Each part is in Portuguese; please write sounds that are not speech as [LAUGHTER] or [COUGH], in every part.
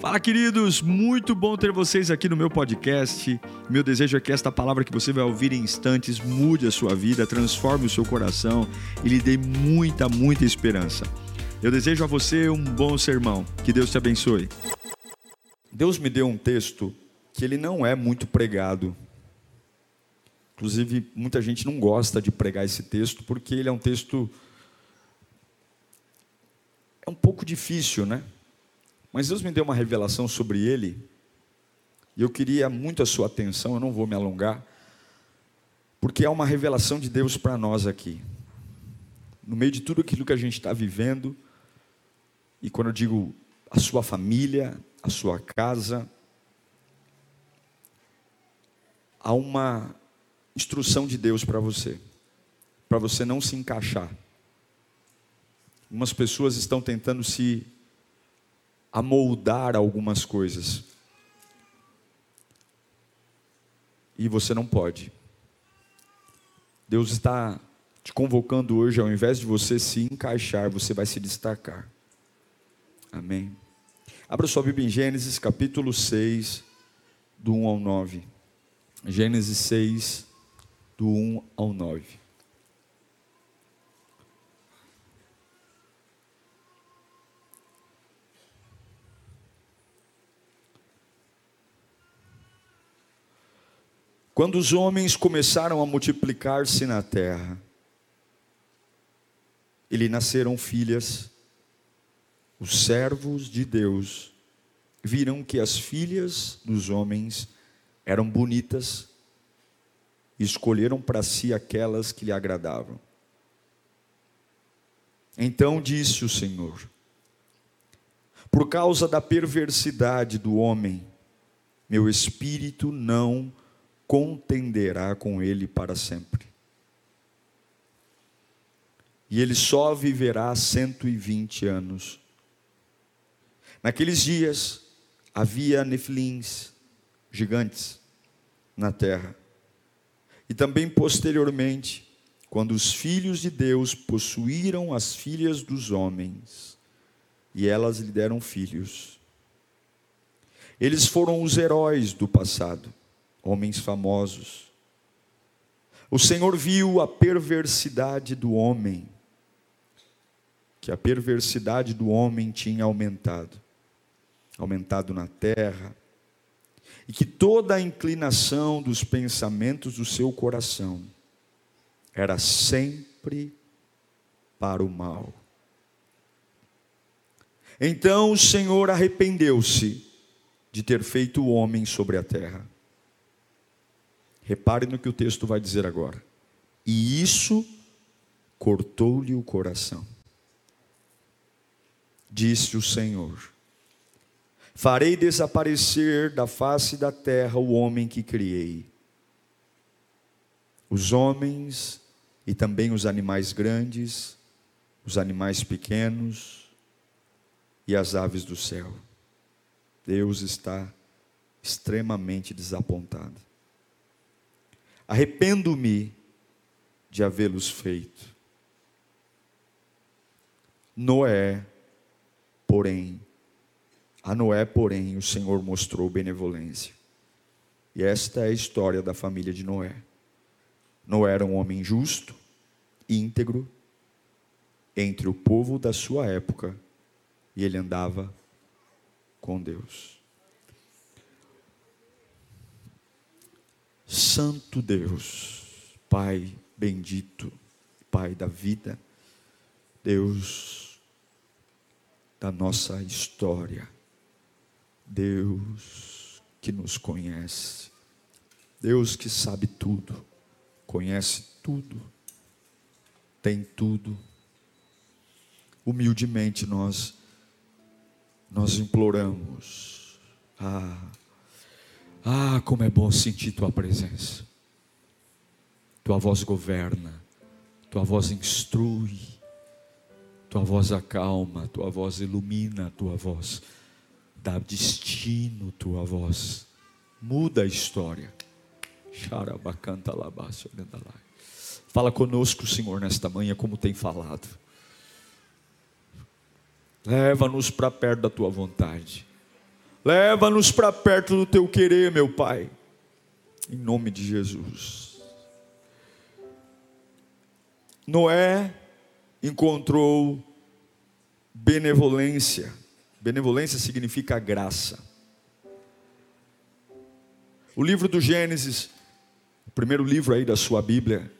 Fala, queridos! Muito bom ter vocês aqui no meu podcast. Meu desejo é que esta palavra que você vai ouvir em instantes mude a sua vida, transforme o seu coração e lhe dê muita, muita esperança. Eu desejo a você um bom sermão. Que Deus te abençoe. Deus me deu um texto que ele não é muito pregado. Inclusive, muita gente não gosta de pregar esse texto porque ele é um texto é um pouco difícil, né? Mas Deus me deu uma revelação sobre ele, e eu queria muito a sua atenção, eu não vou me alongar, porque é uma revelação de Deus para nós aqui. No meio de tudo aquilo que a gente está vivendo, e quando eu digo a sua família, a sua casa, há uma instrução de Deus para você, para você não se encaixar. Algumas pessoas estão tentando se amoldar algumas coisas. E você não pode. Deus está te convocando hoje, ao invés de você se encaixar, você vai se destacar. Amém. Abra sua Bíblia em Gênesis capítulo 6, do 1 ao 9. Gênesis 6, do 1 ao 9. Quando os homens começaram a multiplicar-se na terra, lhe nasceram filhas, os servos de Deus viram que as filhas dos homens eram bonitas e escolheram para si aquelas que lhe agradavam. Então disse o Senhor: Por causa da perversidade do homem, meu espírito não contenderá com ele para sempre. E ele só viverá 120 anos. Naqueles dias havia nefilins, gigantes, na terra. E também posteriormente, quando os filhos de Deus possuíram as filhas dos homens, e elas lhe deram filhos. Eles foram os heróis do passado homens famosos. O Senhor viu a perversidade do homem, que a perversidade do homem tinha aumentado, aumentado na terra, e que toda a inclinação dos pensamentos do seu coração era sempre para o mal. Então o Senhor arrependeu-se de ter feito o homem sobre a terra Repare no que o texto vai dizer agora. E isso cortou-lhe o coração. Disse o Senhor: Farei desaparecer da face da terra o homem que criei. Os homens e também os animais grandes, os animais pequenos e as aves do céu. Deus está extremamente desapontado. Arrependo-me de havê-los feito. Noé, porém, a Noé, porém, o Senhor mostrou benevolência. E esta é a história da família de Noé. Noé era um homem justo, íntegro, entre o povo da sua época, e ele andava com Deus. Santo Deus, Pai bendito, Pai da vida, Deus da nossa história, Deus que nos conhece, Deus que sabe tudo, conhece tudo, tem tudo. Humildemente nós nós imploramos. Ah, ah, como é bom sentir tua presença. Tua voz governa, tua voz instrui, tua voz acalma, tua voz ilumina, tua voz dá destino, tua voz muda a história. Fala conosco, Senhor, nesta manhã, como tem falado. Leva-nos para perto da tua vontade. Leva-nos para perto do teu querer, meu Pai. Em nome de Jesus. Noé encontrou benevolência. Benevolência significa graça. O livro do Gênesis, o primeiro livro aí da sua Bíblia,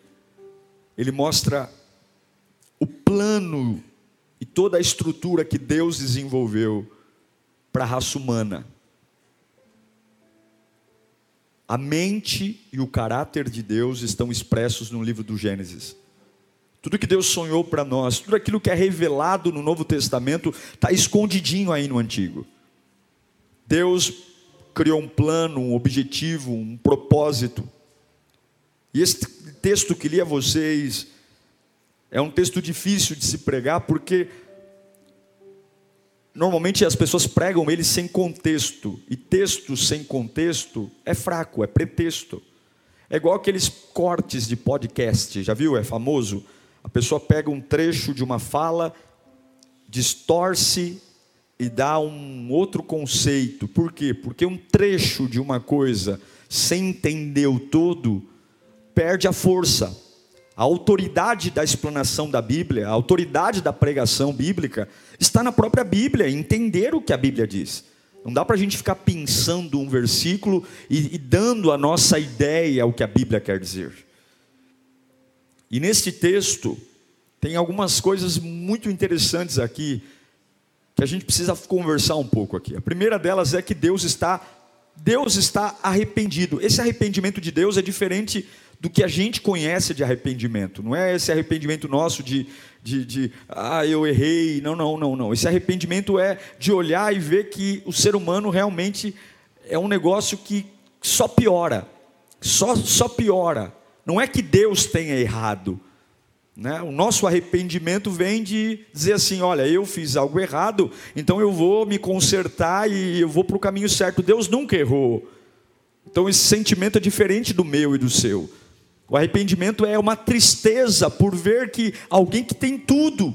ele mostra o plano e toda a estrutura que Deus desenvolveu para a raça humana. A mente e o caráter de Deus estão expressos no livro do Gênesis. Tudo que Deus sonhou para nós, tudo aquilo que é revelado no Novo Testamento, está escondidinho aí no Antigo. Deus criou um plano, um objetivo, um propósito. E esse texto que li a vocês é um texto difícil de se pregar, porque normalmente as pessoas pregam ele sem contexto, e texto sem contexto é fraco, é pretexto. É igual aqueles cortes de podcast, já viu? É famoso. A pessoa pega um trecho de uma fala, distorce e dá um outro conceito. Por quê? Porque um trecho de uma coisa, sem entender o todo, perde a força. A autoridade da explanação da Bíblia, a autoridade da pregação bíblica, está na própria Bíblia, entender o que a Bíblia diz. Não dá para a gente ficar pensando um versículo e, e dando a nossa ideia o que a Bíblia quer dizer. E neste texto, tem algumas coisas muito interessantes aqui, que a gente precisa conversar um pouco aqui. A primeira delas é que Deus está Deus está arrependido. Esse arrependimento de Deus é diferente do que a gente conhece de arrependimento. Não é esse arrependimento nosso de, de, de, ah, eu errei. Não, não, não, não. Esse arrependimento é de olhar e ver que o ser humano realmente é um negócio que só piora. Só, só piora. Não é que Deus tenha errado. Né? O nosso arrependimento vem de dizer assim: olha, eu fiz algo errado, então eu vou me consertar e eu vou para o caminho certo. Deus nunca errou. Então esse sentimento é diferente do meu e do seu. O arrependimento é uma tristeza por ver que alguém que tem tudo,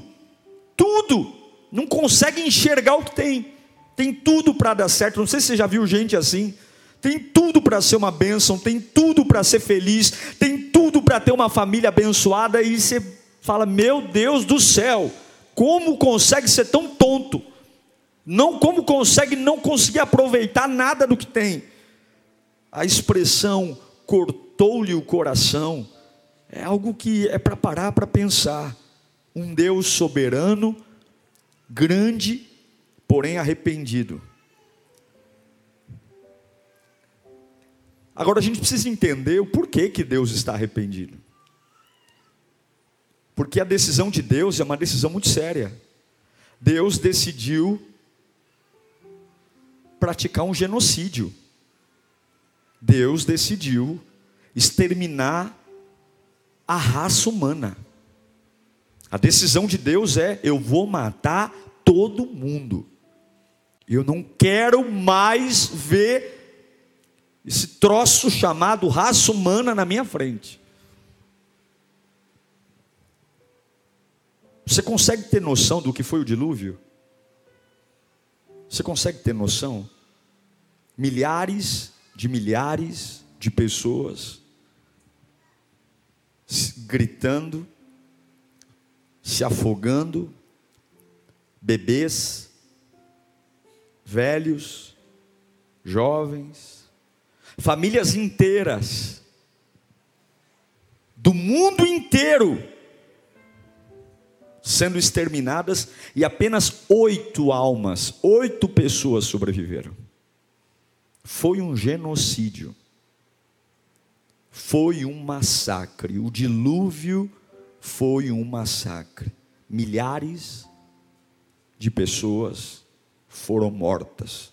tudo, não consegue enxergar o que tem, tem tudo para dar certo. Não sei se você já viu gente assim, tem tudo para ser uma bênção, tem tudo para ser feliz, tem tudo para ter uma família abençoada, e você fala: Meu Deus do céu, como consegue ser tão tonto? Não, como consegue não conseguir aproveitar nada do que tem? A expressão cortou cortou-lhe o coração, é algo que é para parar para pensar. Um Deus soberano, grande, porém arrependido. Agora a gente precisa entender o porquê que Deus está arrependido. Porque a decisão de Deus é uma decisão muito séria. Deus decidiu praticar um genocídio. Deus decidiu exterminar a raça humana. A decisão de Deus é: eu vou matar todo mundo. Eu não quero mais ver esse troço chamado raça humana na minha frente. Você consegue ter noção do que foi o dilúvio? Você consegue ter noção? Milhares de milhares de pessoas gritando, se afogando, bebês, velhos, jovens, famílias inteiras, do mundo inteiro, sendo exterminadas e apenas oito almas, oito pessoas sobreviveram. Foi um genocídio foi um massacre. O dilúvio foi um massacre. Milhares de pessoas foram mortas.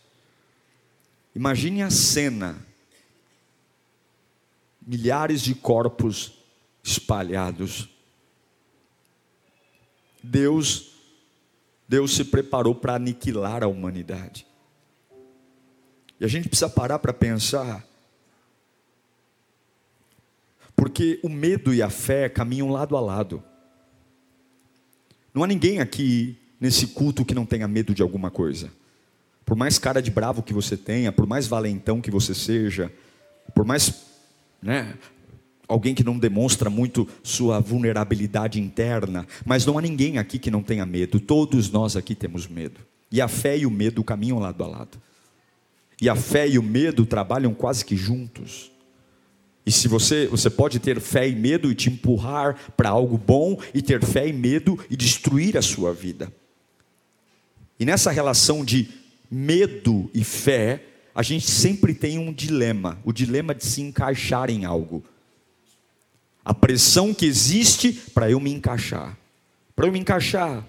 Imagine a cena: milhares de corpos espalhados. Deus, Deus se preparou para aniquilar a humanidade. E a gente precisa parar para pensar porque o medo e a fé caminham lado a lado. Não há ninguém aqui nesse culto que não tenha medo de alguma coisa. por mais cara de bravo que você tenha, por mais valentão que você seja, por mais né, alguém que não demonstra muito sua vulnerabilidade interna, mas não há ninguém aqui que não tenha medo, todos nós aqui temos medo. E a fé e o medo caminham lado a lado. E a fé e o medo trabalham quase que juntos. E se você, você pode ter fé e medo e te empurrar para algo bom, e ter fé e medo e destruir a sua vida. E nessa relação de medo e fé, a gente sempre tem um dilema, o dilema de se encaixar em algo. A pressão que existe para eu me encaixar. Para eu me encaixar,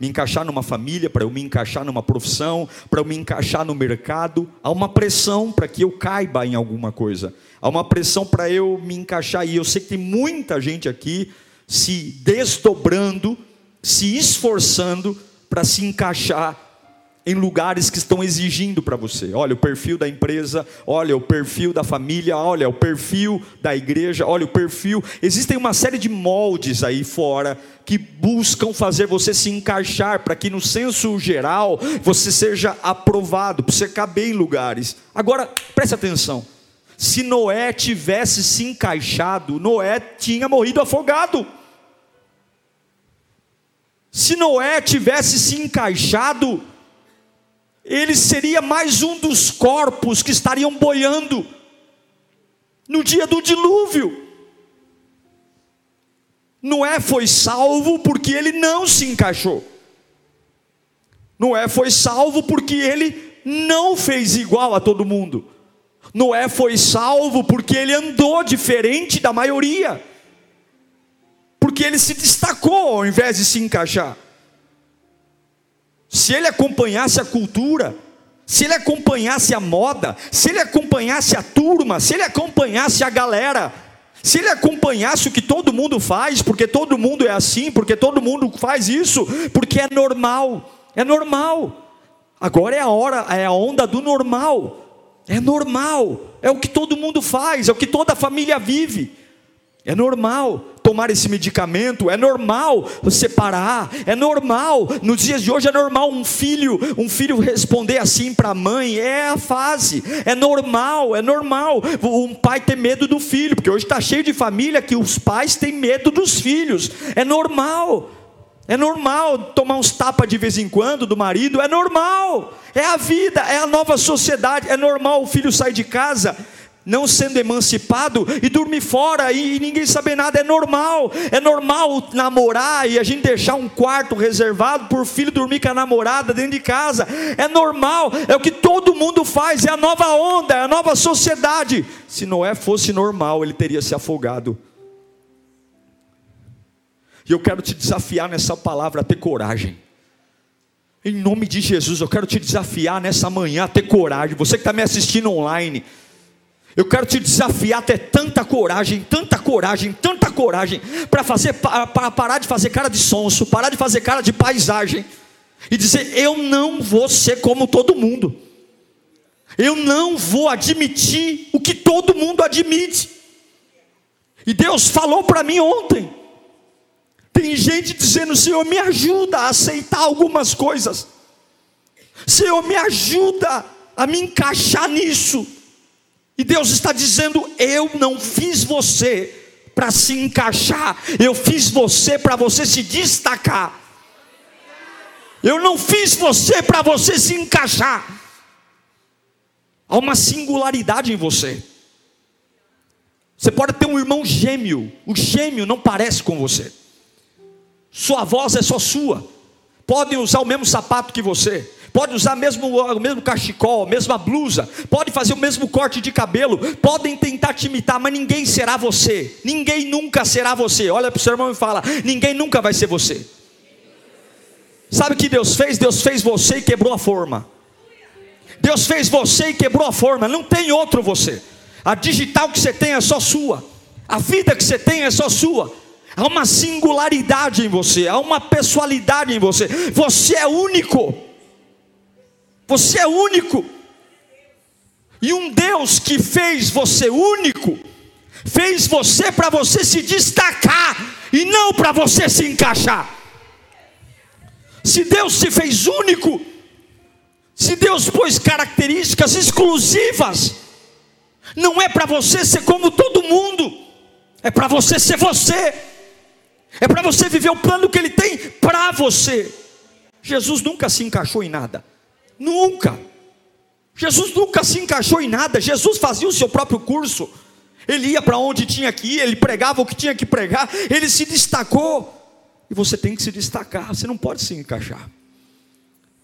me encaixar numa família, para eu me encaixar numa profissão, para eu me encaixar no mercado, há uma pressão para que eu caiba em alguma coisa. Há uma pressão para eu me encaixar e eu sei que tem muita gente aqui se desdobrando, se esforçando para se encaixar em lugares que estão exigindo para você. Olha o perfil da empresa, olha o perfil da família, olha o perfil da igreja, olha o perfil. Existem uma série de moldes aí fora que buscam fazer você se encaixar para que no senso geral você seja aprovado, para você caber em lugares. Agora, preste atenção. Se Noé tivesse se encaixado, Noé tinha morrido afogado. Se Noé tivesse se encaixado, ele seria mais um dos corpos que estariam boiando no dia do dilúvio. Noé foi salvo porque ele não se encaixou. Noé foi salvo porque ele não fez igual a todo mundo. Noé foi salvo porque ele andou diferente da maioria. Porque ele se destacou ao invés de se encaixar se ele acompanhasse a cultura, se ele acompanhasse a moda, se ele acompanhasse a turma, se ele acompanhasse a galera, se ele acompanhasse o que todo mundo faz, porque todo mundo é assim, porque todo mundo faz isso, porque é normal, é normal. Agora é a hora, é a onda do normal. É normal, é o que todo mundo faz, é o que toda a família vive. É normal tomar esse medicamento, é normal separar, é normal. Nos dias de hoje é normal um filho, um filho responder assim para a mãe, é a fase, é normal, é normal. Um pai ter medo do filho, porque hoje está cheio de família que os pais têm medo dos filhos, é normal. É normal tomar uns tapas de vez em quando do marido, é normal. É a vida, é a nova sociedade, é normal o filho sair de casa não sendo emancipado e dormir fora e, ninguém saber nada, é normal, é normal namorar e a gente deixar um quarto reservado por filho dormir com a namorada dentro de casa, é normal, é o que todo mundo faz, é a nova onda, é a nova sociedade. Se Noé fosse normal, ele teria se afogado. E eu quero te desafiar nessa palavra a ter coragem. Em nome de Jesus, eu quero te desafiar nessa manhã a ter coragem. Você que está me assistindo online, eu quero te desafiar a ter tanta coragem, tanta coragem, tanta coragem, para fazer para parar de fazer cara de sonso, parar de fazer cara de paisagem e dizer: eu não vou ser como todo mundo. Eu não vou admitir o que todo mundo admite. E Deus falou para mim ontem. Tem gente dizendo: Senhor, me ajuda a aceitar algumas coisas. Senhor, me ajuda a me encaixar nisso. E Deus está dizendo: Eu não fiz você para se encaixar, eu fiz você para você se destacar. Eu não fiz você para você se encaixar. Há uma singularidade em você. Você pode ter um irmão gêmeo, o gêmeo não parece com você. Sua voz é só sua. Podem usar o mesmo sapato que você pode usar mesmo, o mesmo cachecol, a mesma blusa, pode fazer o mesmo corte de cabelo, podem tentar te imitar, mas ninguém será você, ninguém nunca será você. Olha para o seu irmão e fala: ninguém nunca vai ser você. Sabe o que Deus fez? Deus fez você e quebrou a forma. Deus fez você e quebrou a forma, não tem outro você. A digital que você tem é só sua, a vida que você tem é só sua. Há uma singularidade em você, há uma pessoalidade em você. Você é único. Você é único. E um Deus que fez você único, fez você para você se destacar e não para você se encaixar. Se Deus te fez único, Se Deus pôs características exclusivas, não é para você ser como todo mundo, é para você ser você, é para você viver o plano que Ele tem para você. Jesus nunca se encaixou em nada, nunca. Jesus nunca se encaixou em nada, Jesus fazia o seu próprio curso, ele ia para onde tinha que ir, ele pregava o que tinha que pregar, ele se destacou. E você tem que se destacar, você não pode se encaixar,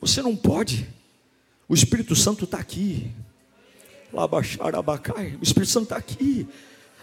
você não pode. O Espírito Santo está aqui, o Espírito Santo está aqui.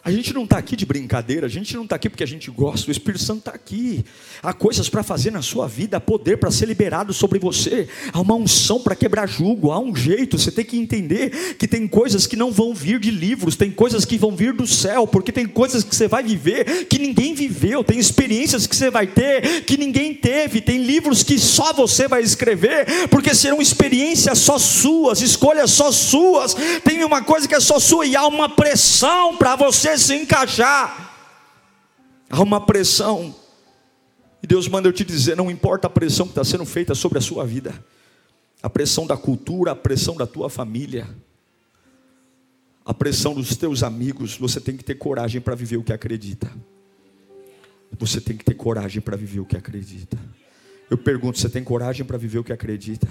A gente não está aqui de brincadeira, a gente não está aqui porque a gente gosta, o Espírito Santo está aqui. Há coisas para fazer na sua vida, há poder para ser liberado sobre você, há uma unção para quebrar jugo, há um jeito, você tem que entender que tem coisas que não vão vir de livros, tem coisas que vão vir do céu, porque tem coisas que você vai viver que ninguém viveu, tem experiências que você vai ter que ninguém teve, tem livros que só você vai escrever, porque serão experiências só suas, escolhas só suas, tem uma coisa que é só sua e há uma pressão para você se encaixar. Há uma pressão. E Deus manda eu te dizer: não importa a pressão que está sendo feita sobre a sua vida, a pressão da cultura, a pressão da tua família, a pressão dos teus amigos, você tem que ter coragem para viver o que acredita. Você tem que ter coragem para viver o que acredita. Eu pergunto: você tem coragem para viver o que acredita?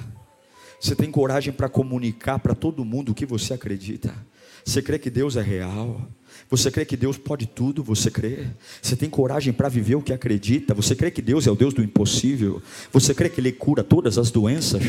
Você tem coragem para comunicar para todo mundo o que você acredita? Você crê que Deus é real? Você crê que Deus pode tudo? Você crê? Você tem coragem para viver o que acredita? Você crê que Deus é o Deus do impossível? Você crê que Ele cura todas as doenças?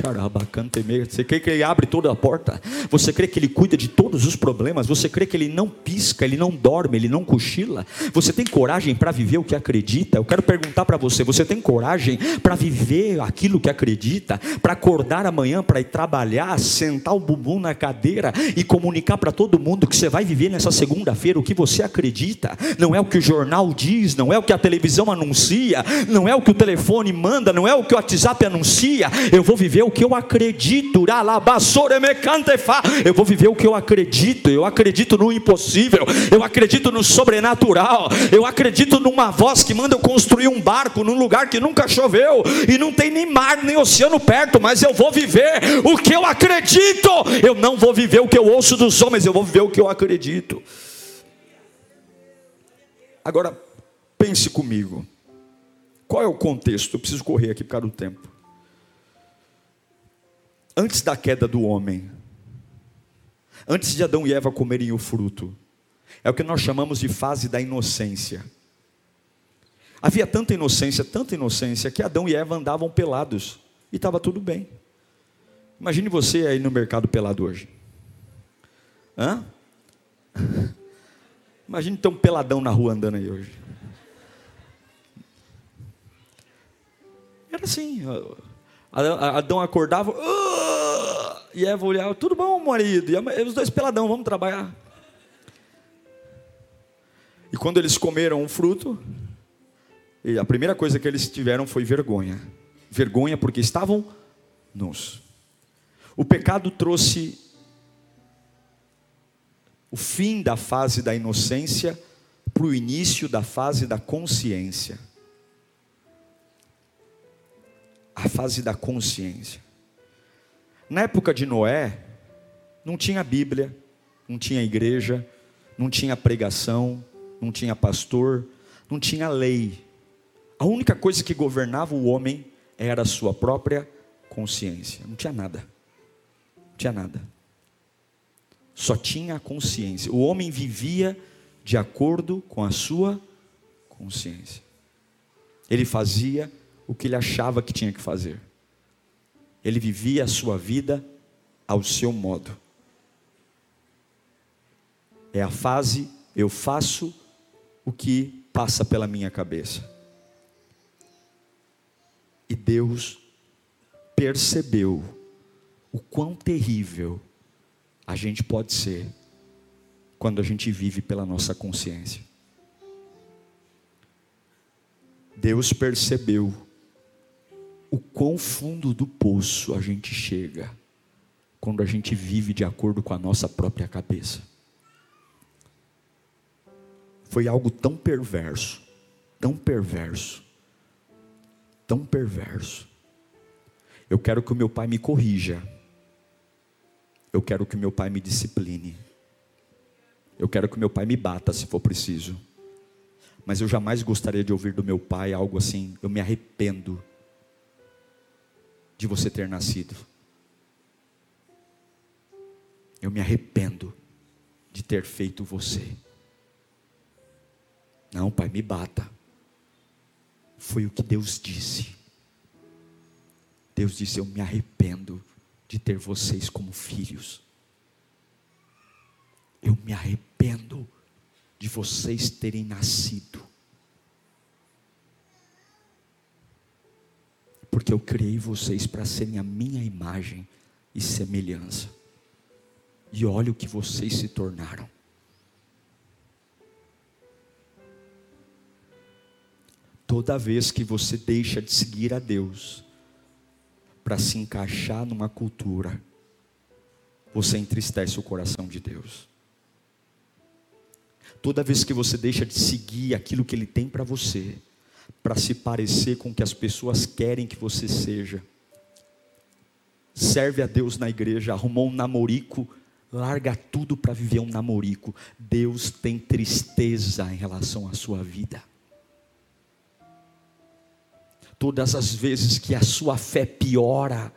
Você crê que Ele abre toda a porta? Você crê que Ele cuida de todos os problemas? Você crê que Ele não pisca, Ele não dorme, Ele não cochila? Você tem coragem para viver o que acredita? Eu quero perguntar para você: você tem coragem para viver aquilo que acredita? Para acordar amanhã, para ir trabalhar, sentar o bumbum na cadeira e comunicar para todo mundo que você vai viver nessa segunda-feira o que você acredita, não é o que o jornal diz, não é o que a televisão anuncia, não é o que o telefone manda, não é o que o WhatsApp anuncia. Eu vou viver o que eu acredito. Eu vou viver o que eu acredito. Eu acredito no impossível, eu acredito no sobrenatural, eu acredito numa voz que manda eu construir um barco num lugar que nunca choveu e não tem nem mar nem oceano perto, mas eu vou viver o que eu acredito. Eu não vou viver o que eu ouço dos homens, eu vou viver o que eu acredito. Agora, pense comigo. Qual é o contexto? Eu preciso correr aqui por causa do tempo. Antes da queda do homem, antes de Adão e Eva comerem o fruto, é o que nós chamamos de fase da inocência. Havia tanta inocência, tanta inocência, que Adão e Eva andavam pelados e estava tudo bem. Imagine você aí no mercado pelado hoje. Hã? [LAUGHS] Imagine ter um peladão na rua andando aí hoje. Era assim. Adão acordava, e Eva olhava, tudo bom, marido? E os dois peladão, vamos trabalhar. E quando eles comeram um fruto, a primeira coisa que eles tiveram foi vergonha. Vergonha porque estavam nus. O pecado trouxe o fim da fase da inocência para o início da fase da consciência. A fase da consciência. Na época de Noé, não tinha Bíblia, não tinha igreja, não tinha pregação, não tinha pastor, não tinha lei. A única coisa que governava o homem era a sua própria consciência. Não tinha nada. Não tinha nada só tinha a consciência. O homem vivia de acordo com a sua consciência. Ele fazia o que ele achava que tinha que fazer. Ele vivia a sua vida ao seu modo. É a fase eu faço o que passa pela minha cabeça. E Deus percebeu o quão terrível a gente pode ser quando a gente vive pela nossa consciência. Deus percebeu o quão fundo do poço a gente chega quando a gente vive de acordo com a nossa própria cabeça. Foi algo tão perverso, tão perverso, tão perverso. Eu quero que o meu pai me corrija Eu quero que meu pai me discipline. Eu quero que meu pai me bata se for preciso. Mas eu jamais gostaria de ouvir do meu pai algo assim. Eu me arrependo de você ter nascido. Eu me arrependo de ter feito você. Não, pai, me bata. Foi o que Deus disse. Deus disse: Eu me arrependo de ter vocês como filhos. Eu me arrependo de vocês terem nascido. Porque eu criei vocês para serem a minha imagem e semelhança. E olha o que vocês se tornaram. Toda vez que você deixa de seguir a Deus para se encaixar numa cultura, você entristece o coração de Deus. Toda vez que você deixa de seguir aquilo que Ele tem para você, para se parecer com o que as pessoas querem que você seja, serve a Deus na igreja, arrumou um namorico larga tudo para viver um namorico. Deus tem tristeza em relação à sua vida. Todas as vezes que a sua fé piora,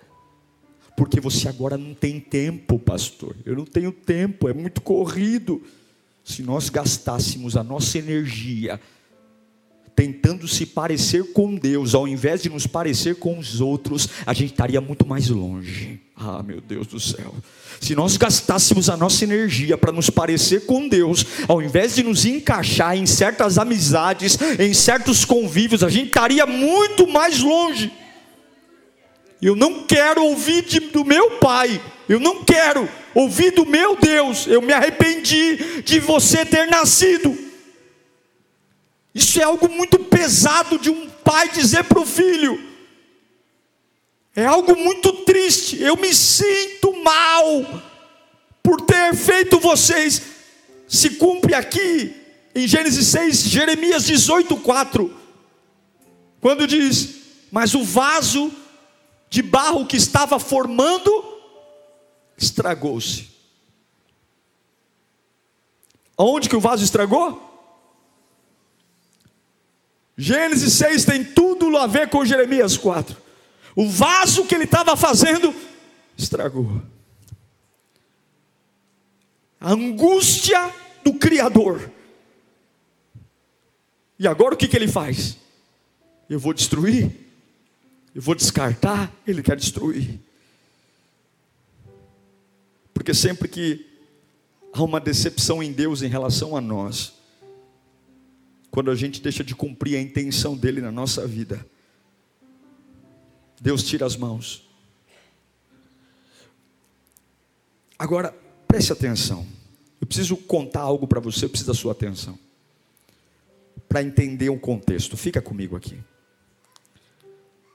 porque você agora não tem tempo, pastor. Eu não tenho tempo, é muito corrido. Se nós gastássemos a nossa energia tentando se parecer com Deus, ao invés de nos parecer com os outros, a gente estaria muito mais longe. Ah, meu Deus do céu. Se nós gastássemos a nossa energia para nos parecer com Deus, ao invés de nos encaixar em certas amizades, em certos convívios, a gente estaria muito mais longe. Eu não quero ouvir de, do meu pai, eu não quero ouvir do meu Deus, eu me arrependi de você ter nascido. Isso é algo muito pesado de um pai dizer para o filho. É algo muito triste. Eu me sinto mal por ter feito vocês. Se cumpre aqui em Gênesis 6, Jeremias 18, 4. Quando diz: Mas o vaso de barro que estava formando estragou-se. Aonde que o vaso estragou? Gênesis 6 tem tudo a ver com Jeremias 4. O vaso que ele estava fazendo estragou. A angústia do Criador. E agora o que, que ele faz? Eu vou destruir? Eu vou descartar? Ele quer destruir. Porque sempre que há uma decepção em Deus em relação a nós, quando a gente deixa de cumprir a intenção dele na nossa vida. Deus tira as mãos. Agora, preste atenção. Eu preciso contar algo para você, eu preciso da sua atenção. Para entender o contexto. Fica comigo aqui.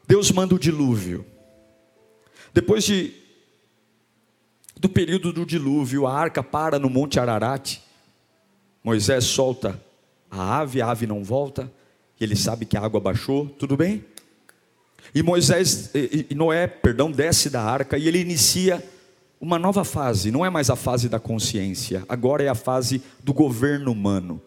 Deus manda o dilúvio. Depois de do período do dilúvio, a arca para no Monte Ararat. Moisés solta a ave, a ave não volta, ele sabe que a água baixou, tudo bem? E Moisés, e Noé, perdão, desce da arca e ele inicia uma nova fase, não é mais a fase da consciência, agora é a fase do governo humano.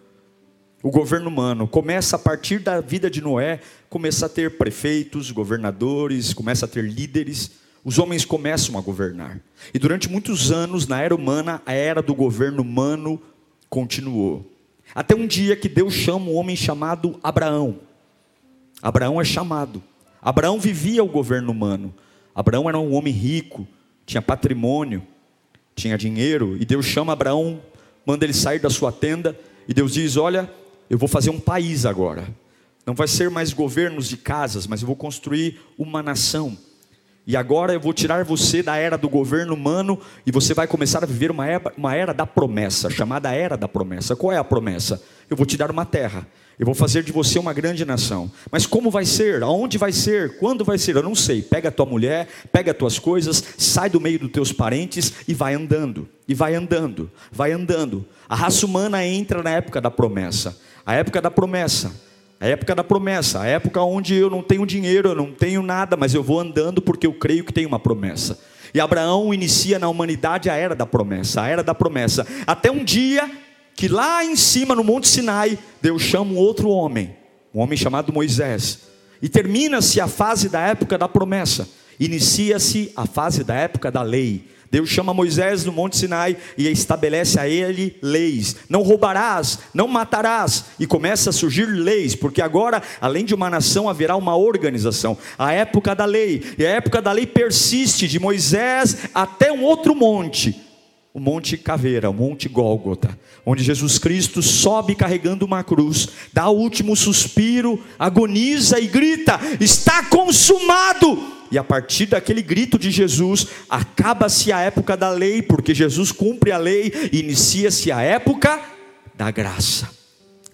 O governo humano começa a partir da vida de Noé, começa a ter prefeitos, governadores, começa a ter líderes, os homens começam a governar. E durante muitos anos, na era humana, a era do governo humano continuou. Até um dia que Deus chama um homem chamado Abraão. Abraão é chamado. Abraão vivia o governo humano. Abraão era um homem rico, tinha patrimônio, tinha dinheiro, e Deus chama Abraão, manda ele sair da sua tenda, e Deus diz: Olha, eu vou fazer um país agora. Não vai ser mais governos de casas, mas eu vou construir uma nação. E agora eu vou tirar você da era do governo humano e você vai começar a viver uma era, uma era da promessa, chamada era da promessa. Qual é a promessa? Eu vou te dar uma terra. Eu vou fazer de você uma grande nação. Mas como vai ser? Aonde vai ser? Quando vai ser? Eu não sei. Pega a tua mulher, pega as tuas coisas, sai do meio dos teus parentes e vai andando. E vai andando, vai andando. A raça humana entra na época da promessa. A época da promessa a época da promessa, a época onde eu não tenho dinheiro, eu não tenho nada, mas eu vou andando porque eu creio que tem uma promessa. E Abraão inicia na humanidade a era da promessa, a era da promessa. Até um dia que lá em cima no Monte Sinai, Deus chama um outro homem, um homem chamado Moisés. E termina-se a fase da época da promessa. Inicia-se a fase da época da lei. Deus chama Moisés no Monte Sinai e estabelece a ele leis. Não roubarás, não matarás. E começa a surgir leis, porque agora, além de uma nação, haverá uma organização. A época da lei. E a época da lei persiste de Moisés até um outro monte o Monte Caveira, o Monte Gólgota, onde Jesus Cristo sobe carregando uma cruz, dá o último suspiro, agoniza e grita: Está consumado! E a partir daquele grito de Jesus, acaba-se a época da lei, porque Jesus cumpre a lei, e inicia-se a época da graça.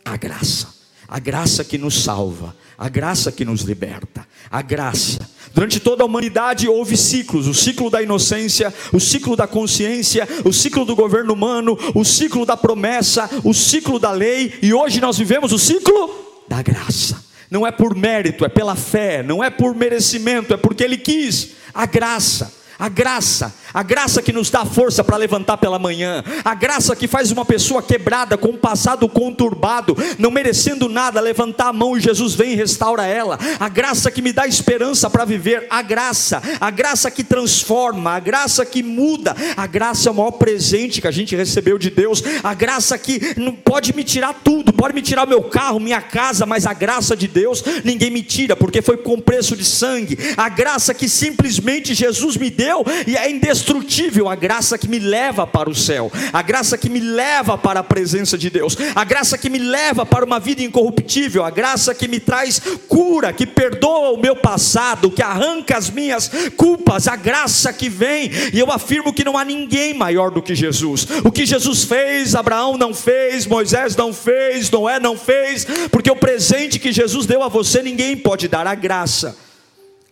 A graça, a graça que nos salva, a graça que nos liberta, a graça. Durante toda a humanidade houve ciclos: o ciclo da inocência, o ciclo da consciência, o ciclo do governo humano, o ciclo da promessa, o ciclo da lei, e hoje nós vivemos o ciclo da graça não é por mérito, é pela fé, não é por merecimento, é porque Ele quis, a graça a graça, a graça que nos dá força para levantar pela manhã, a graça que faz uma pessoa quebrada, com um passado conturbado, não merecendo nada, levantar a mão e Jesus vem e restaura ela, a graça que me dá esperança para viver, a graça, a graça que transforma, a graça que muda, a graça é o maior presente que a gente recebeu de Deus, a graça que não pode me tirar tudo, pode me tirar meu carro, minha casa, mas a graça de Deus ninguém me tira, porque foi com preço de sangue, a graça que simplesmente Jesus me deu e é indestrutível a graça que me leva para o céu, a graça que me leva para a presença de Deus, a graça que me leva para uma vida incorruptível, a graça que me traz cura, que perdoa o meu passado, que arranca as minhas culpas, a graça que vem, e eu afirmo que não há ninguém maior do que Jesus. O que Jesus fez, Abraão não fez, Moisés não fez, Noé não fez, porque o presente que Jesus deu a você ninguém pode dar a graça.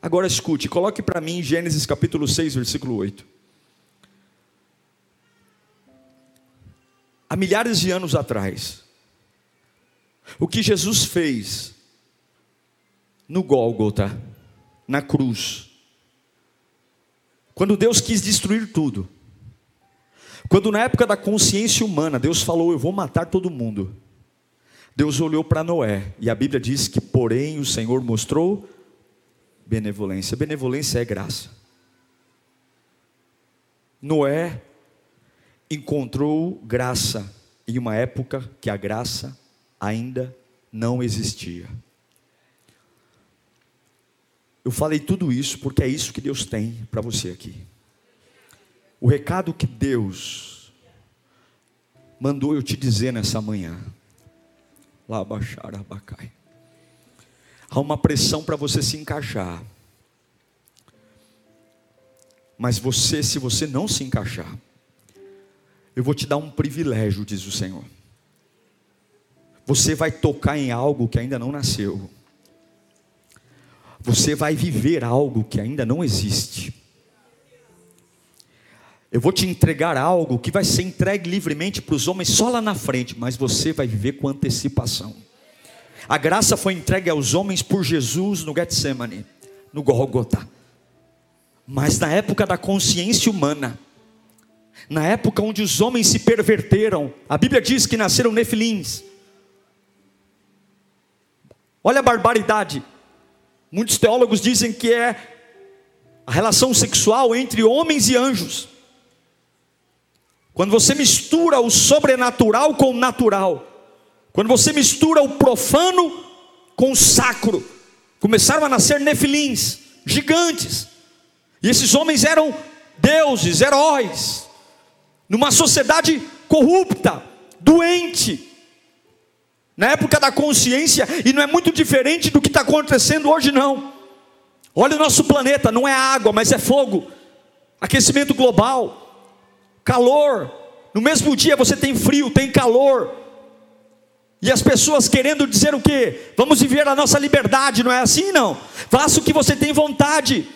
Agora escute, coloque para mim Gênesis capítulo 6, versículo 8. Há milhares de anos atrás, o que Jesus fez no Gólgota, na cruz, quando Deus quis destruir tudo, quando na época da consciência humana Deus falou: Eu vou matar todo mundo. Deus olhou para Noé, e a Bíblia diz que, porém, o Senhor mostrou benevolência. Benevolência é graça. Noé encontrou graça em uma época que a graça ainda não existia. Eu falei tudo isso porque é isso que Deus tem para você aqui. O recado que Deus mandou eu te dizer nessa manhã. Lá baixar abacai. Há uma pressão para você se encaixar. Mas você, se você não se encaixar, eu vou te dar um privilégio, diz o Senhor. Você vai tocar em algo que ainda não nasceu. Você vai viver algo que ainda não existe. Eu vou te entregar algo que vai ser entregue livremente para os homens só lá na frente, mas você vai viver com antecipação. A graça foi entregue aos homens por Jesus no Getsemane, no Golgotha. Mas na época da consciência humana, na época onde os homens se perverteram, a Bíblia diz que nasceram nefilins. Olha a barbaridade. Muitos teólogos dizem que é a relação sexual entre homens e anjos. Quando você mistura o sobrenatural com o natural, quando você mistura o profano com o sacro, começaram a nascer nefilins, gigantes. E esses homens eram deuses, heróis, numa sociedade corrupta, doente, na época da consciência, e não é muito diferente do que está acontecendo hoje, não. Olha o nosso planeta, não é água, mas é fogo, aquecimento global, calor. No mesmo dia você tem frio, tem calor. E as pessoas querendo dizer o quê? Vamos viver a nossa liberdade, não é assim não? Faça o que você tem vontade.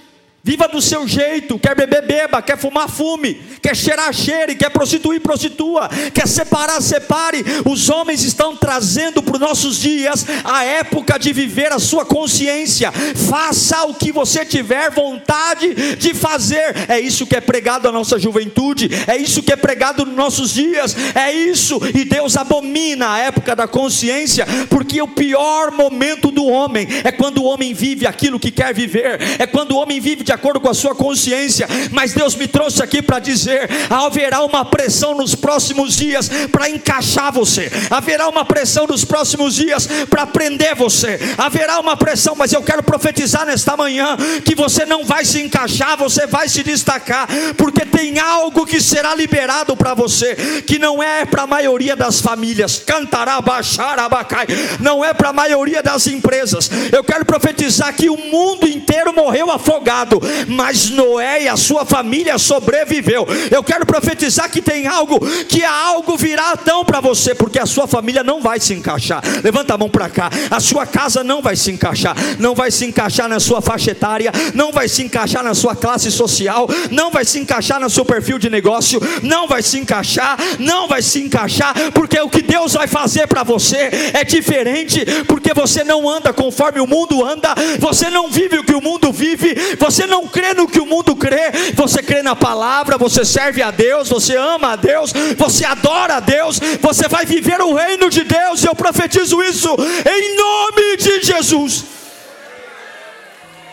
Viva do seu jeito, quer beber, beba, quer fumar, fume, quer cheirar, cheire, quer prostituir, prostitua, quer separar, separe. Os homens estão trazendo para os nossos dias a época de viver a sua consciência. Faça o que você tiver vontade de fazer. É isso que é pregado à nossa juventude, é isso que é pregado nos nossos dias, é isso. E Deus abomina a época da consciência, porque o pior momento do homem é quando o homem vive aquilo que quer viver, é quando o homem vive de de acordo com a sua consciência, mas Deus me trouxe aqui para dizer: haverá uma pressão nos próximos dias para encaixar você, haverá uma pressão nos próximos dias para prender você, haverá uma pressão, mas eu quero profetizar nesta manhã que você não vai se encaixar, você vai se destacar, porque tem algo que será liberado para você, que não é para a maioria das famílias, cantará, baixar, abacai, não é para a maioria das empresas. Eu quero profetizar que o mundo inteiro morreu afogado, mas Noé e a sua família sobreviveu. Eu quero profetizar que tem algo, que algo virá tão para você, porque a sua família não vai se encaixar. Levanta a mão para cá. A sua casa não vai se encaixar, não vai se encaixar na sua faixa etária, não vai se encaixar na sua classe social, não vai se encaixar no seu perfil de negócio, não vai se encaixar, não vai se encaixar, porque o que Deus vai fazer para você é diferente, porque você não anda conforme o mundo anda, você não vive o que o mundo vive, você não crê no que o mundo crê, você crê na palavra, você serve a Deus, você ama a Deus, você adora a Deus, você vai viver o reino de Deus, e eu profetizo isso em nome de Jesus.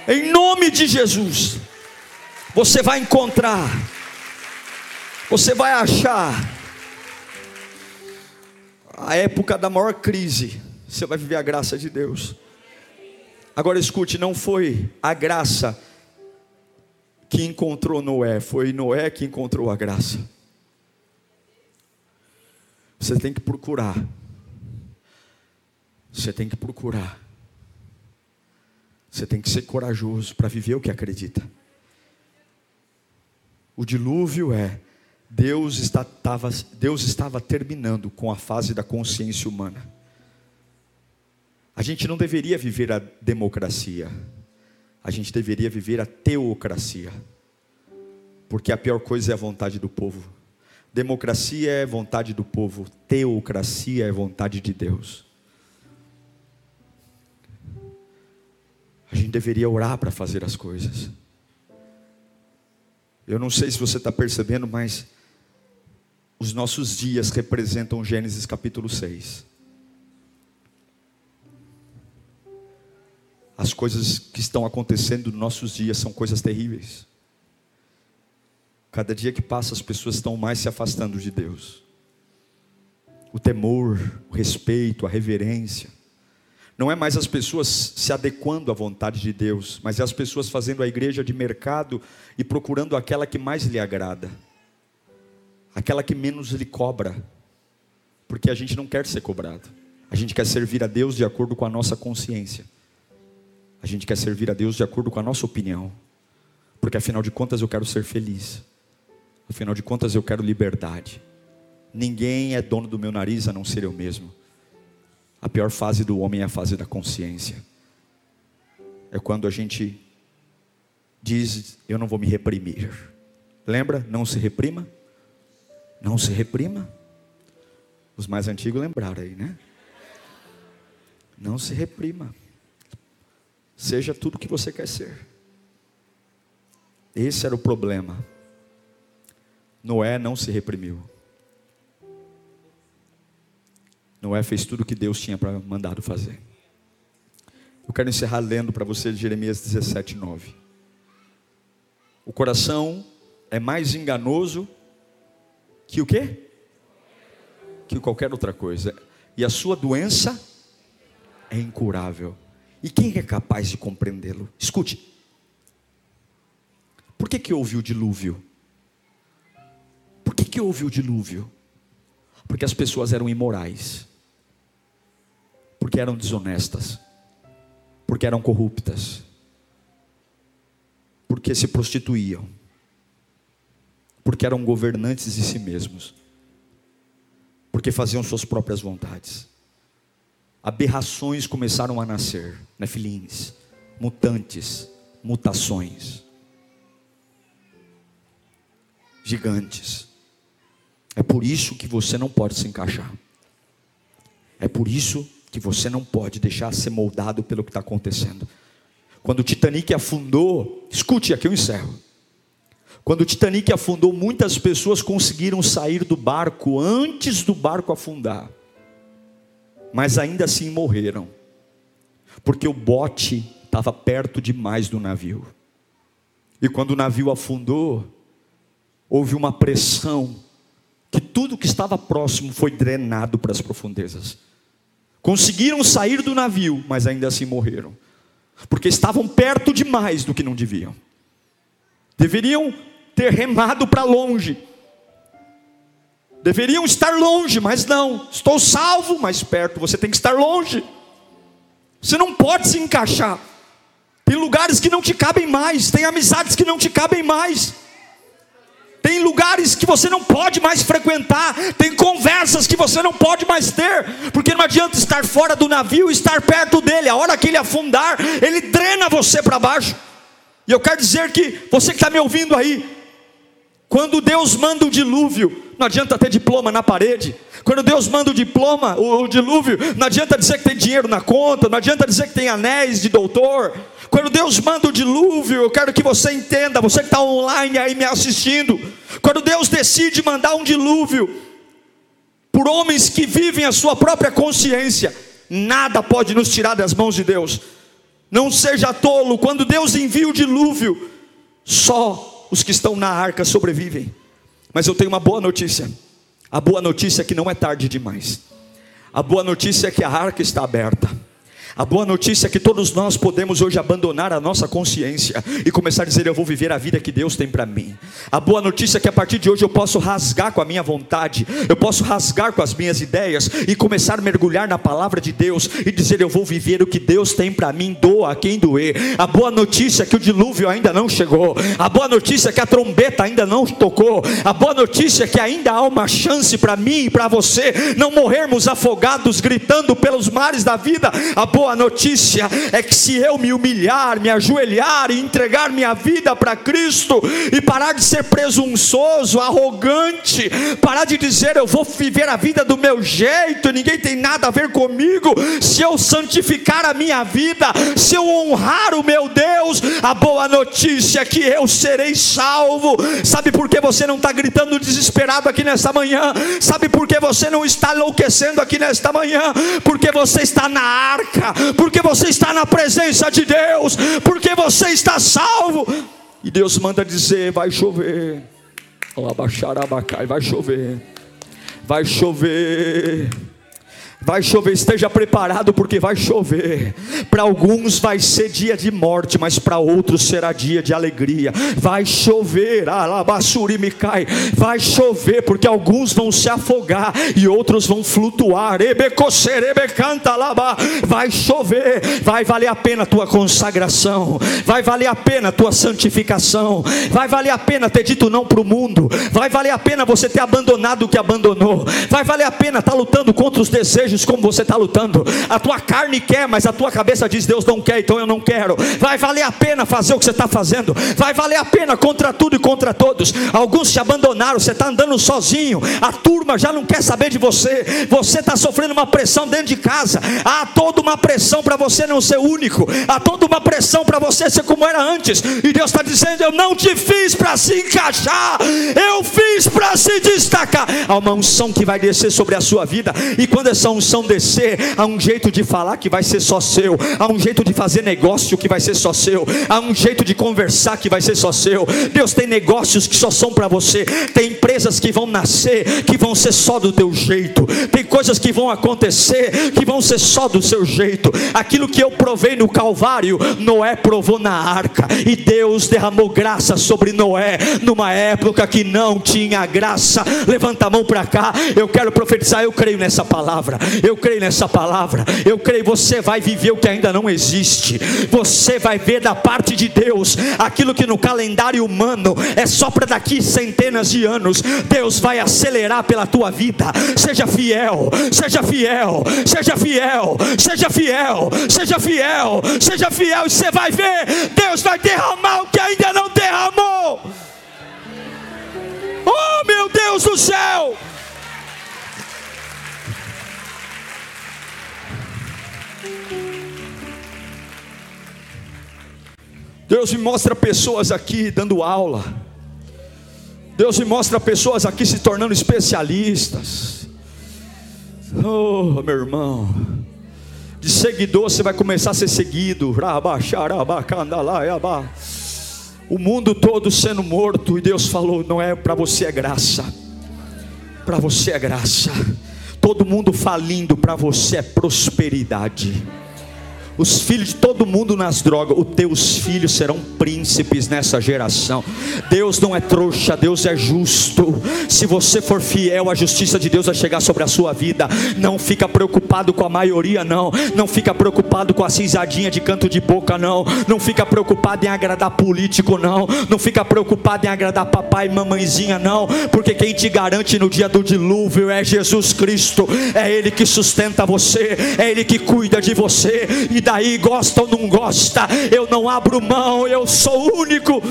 Em nome de Jesus, você vai encontrar, você vai achar a época da maior crise, você vai viver a graça de Deus. Agora escute, não foi a graça que encontrou Noé, foi Noé que encontrou a graça. Você tem que procurar. Você tem que procurar. Você tem que ser corajoso para viver o que acredita. O dilúvio é Deus, Deus estava terminando com a fase da consciência humana. A gente não deveria viver a democracia a gente deveria viver a teocracia, porque a pior coisa é a vontade do povo. Democracia é vontade do povo, teocracia é vontade de Deus. A gente deveria orar para fazer as coisas. Eu não sei se você está percebendo, mas os nossos dias representam Gênesis capítulo 6. As coisas que estão acontecendo nos nossos dias são coisas terríveis. Cada dia que passa, as pessoas estão mais se afastando de Deus. O temor, o respeito, a reverência. Não é mais as pessoas se adequando à vontade de Deus, mas é as pessoas fazendo a igreja de mercado e procurando aquela que mais lhe agrada, aquela que menos lhe cobra, porque a gente não quer ser cobrado, a gente quer servir a Deus de acordo com a nossa consciência. A gente quer servir a Deus de acordo com a nossa opinião, porque afinal de contas eu quero ser feliz, afinal de contas eu quero liberdade. Ninguém é dono do meu nariz a não ser eu mesmo. A pior fase do homem é a fase da consciência. É quando a gente diz: Eu não vou me reprimir. Lembra? Não se reprima. Não se reprima. Os mais antigos lembraram aí, né? Não se reprima. Seja tudo o que você quer ser. Esse era o problema. Noé não se reprimiu. Noé fez tudo o que Deus tinha para mandado fazer. Eu quero encerrar lendo para você Jeremias 17, 9. O coração é mais enganoso que o quê? Que qualquer outra coisa. E a sua doença é incurável. E quem é capaz de compreendê-lo? Escute. Por que, que houve o dilúvio? Por que, que houve o dilúvio? Porque as pessoas eram imorais, porque eram desonestas, porque eram corruptas, porque se prostituíam, porque eram governantes de si mesmos, porque faziam suas próprias vontades aberrações começaram a nascer, nefilins, mutantes, mutações. gigantes. É por isso que você não pode se encaixar. É por isso que você não pode deixar ser moldado pelo que está acontecendo. Quando o Titanic afundou, escute, aqui eu encerro. Quando o Titanic afundou, muitas pessoas conseguiram sair do barco antes do barco afundar, mas ainda assim morreram, porque o bote estava perto demais do navio. E quando o navio afundou, houve uma pressão que tudo que estava próximo foi drenado para as profundezas. Conseguiram sair do navio, mas ainda assim morreram, porque estavam perto demais do que não deviam. Deveriam ter remado para longe. Deveriam estar longe, mas não. Estou salvo, mas perto. Você tem que estar longe. Você não pode se encaixar. Tem lugares que não te cabem mais, tem amizades que não te cabem mais. Tem lugares que você não pode mais frequentar, tem conversas que você não pode mais ter, porque não adianta estar fora do navio e estar perto dele, a hora que ele afundar, ele drena você para baixo. E eu quero dizer que você que está me ouvindo aí, quando Deus manda o dilúvio, não adianta ter diploma na parede. Quando Deus manda o diploma, o, o dilúvio, não adianta dizer que tem dinheiro na conta, não adianta dizer que tem anéis de doutor. Quando Deus manda o dilúvio, eu quero que você entenda, você que está online aí me assistindo. Quando Deus decide mandar um dilúvio, por homens que vivem a sua própria consciência, nada pode nos tirar das mãos de Deus. Não seja tolo, quando Deus envia o dilúvio, só os que estão na arca sobrevivem. Mas eu tenho uma boa notícia. A boa notícia é que não é tarde demais. A boa notícia é que a arca está aberta. A boa notícia é que todos nós podemos hoje abandonar a nossa consciência e começar a dizer: Eu vou viver a vida que Deus tem para mim. A boa notícia é que a partir de hoje eu posso rasgar com a minha vontade, eu posso rasgar com as minhas ideias e começar a mergulhar na palavra de Deus e dizer: Eu vou viver o que Deus tem para mim, doa quem doer. A boa notícia é que o dilúvio ainda não chegou. A boa notícia é que a trombeta ainda não tocou. A boa notícia é que ainda há uma chance para mim e para você não morrermos afogados gritando pelos mares da vida. A boa boa notícia é que se eu me humilhar, me ajoelhar e entregar minha vida para Cristo e parar de ser presunçoso, arrogante, parar de dizer eu vou viver a vida do meu jeito, ninguém tem nada a ver comigo, se eu santificar a minha vida, se eu honrar o meu Deus, a boa notícia é que eu serei salvo. Sabe por que você não está gritando desesperado aqui nesta manhã? Sabe por que você não está enlouquecendo aqui nesta manhã? Porque você está na arca, porque você está na presença de Deus, porque você está salvo. E Deus manda dizer: vai chover. Vai chover. Vai chover. Vai chover, esteja preparado porque vai chover. Para alguns vai ser dia de morte, mas para outros será dia de alegria. Vai chover, alabassuri cai. Vai chover porque alguns vão se afogar e outros vão flutuar. canta Vai chover, vai valer a pena a tua consagração, vai valer a pena a tua santificação, vai valer a pena ter dito não para o mundo, vai valer a pena você ter abandonado o que abandonou, vai valer a pena estar tá lutando contra os desejos como você está lutando. A tua carne quer, mas a tua cabeça diz: Deus não quer, então eu não quero. Vai valer a pena fazer o que você está fazendo. Vai valer a pena contra tudo e contra todos. Alguns te abandonaram, você está andando sozinho. A turma já não quer saber de você. Você está sofrendo uma pressão dentro de casa. Há toda uma pressão para você não ser único. Há toda uma pressão para você ser como era antes. E Deus está dizendo: Eu não te fiz para se encaixar. Eu fiz para se destacar. Há uma unção que vai descer sobre a sua vida. E quando essa unção descer, há um jeito de falar que vai ser só seu, há um jeito de fazer negócio que vai ser só seu, há um jeito de conversar que vai ser só seu. Deus tem negócios que só são para você, tem empresas que vão nascer, que vão ser só do teu jeito, tem coisas que vão acontecer que vão ser só do seu jeito. Aquilo que eu provei no Calvário, Noé provou na arca, e Deus derramou graça sobre Noé numa época que não tinha graça. Levanta a mão para cá, eu quero profetizar, eu creio nessa palavra. Eu creio nessa palavra. Eu creio você vai viver o que ainda não existe. Você vai ver da parte de Deus aquilo que no calendário humano é só para daqui centenas de anos. Deus vai acelerar pela tua vida. Seja fiel, seja fiel, seja fiel, seja fiel, seja fiel, seja fiel e você vai ver. Deus vai derramar o que ainda não derramou. Oh, meu Deus do céu! Deus me mostra pessoas aqui dando aula. Deus me mostra pessoas aqui se tornando especialistas. Oh, meu irmão. De seguidor você vai começar a ser seguido. O mundo todo sendo morto e Deus falou: não é para você é graça. Para você é graça. Todo mundo falindo, para você é prosperidade os filhos de todo mundo nas drogas, os teus filhos serão príncipes nessa geração. Deus não é trouxa, Deus é justo. Se você for fiel, a justiça de Deus vai chegar sobre a sua vida. Não fica preocupado com a maioria, não. Não fica preocupado com a cinzadinha de canto de boca, não. Não fica preocupado em agradar político, não. Não fica preocupado em agradar papai e mamãezinha, não. Porque quem te garante no dia do dilúvio é Jesus Cristo. É Ele que sustenta você, é Ele que cuida de você. E daí, gosta ou não gosta, eu não abro mão, eu sou único.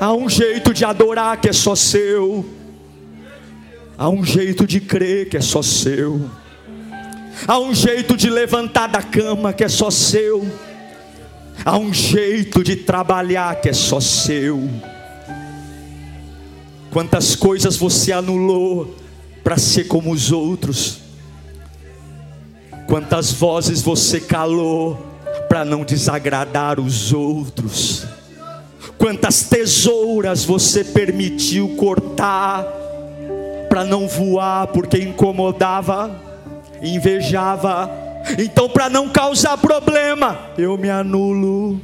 Há um jeito de adorar que é só seu, há um jeito de crer que é só seu, há um jeito de levantar da cama que é só seu, há um jeito de trabalhar que é só seu. Quantas coisas você anulou para ser como os outros? Quantas vozes você calou para não desagradar os outros? Quantas tesouras você permitiu cortar para não voar porque incomodava, invejava? Então, para não causar problema, eu me anulo.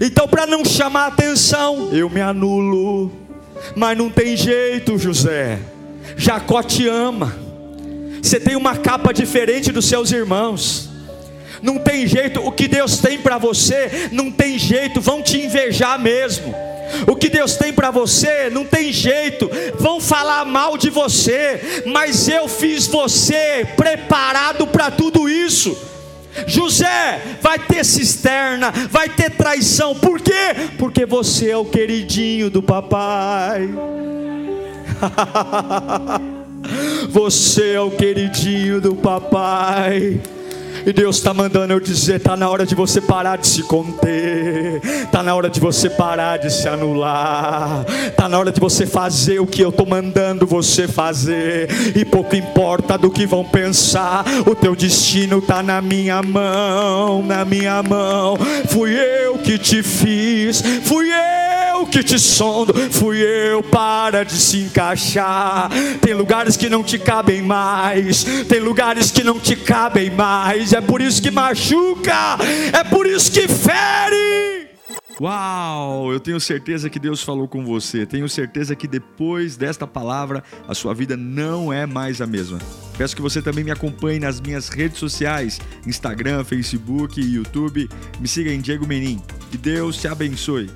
Então, para não chamar atenção, eu me anulo. Mas não tem jeito, José. Jacó te ama. Você tem uma capa diferente dos seus irmãos. Não tem jeito, o que Deus tem para você, não tem jeito, vão te invejar mesmo. O que Deus tem para você, não tem jeito, vão falar mal de você, mas eu fiz você preparado para tudo isso. José vai ter cisterna, vai ter traição, por quê? Porque você é o queridinho do papai. [LAUGHS] Você é o queridinho do papai. E Deus está mandando eu dizer: está na hora de você parar de se conter, está na hora de você parar de se anular, está na hora de você fazer o que eu estou mandando você fazer, e pouco importa do que vão pensar, o teu destino está na minha mão, na minha mão. Fui eu que te fiz, fui eu que te sondo, fui eu para de se encaixar. Tem lugares que não te cabem mais, tem lugares que não te cabem mais é por isso que machuca, é por isso que fere. Uau, eu tenho certeza que Deus falou com você. Tenho certeza que depois desta palavra a sua vida não é mais a mesma. Peço que você também me acompanhe nas minhas redes sociais: Instagram, Facebook YouTube. Me siga em Diego Menin. Que Deus te abençoe.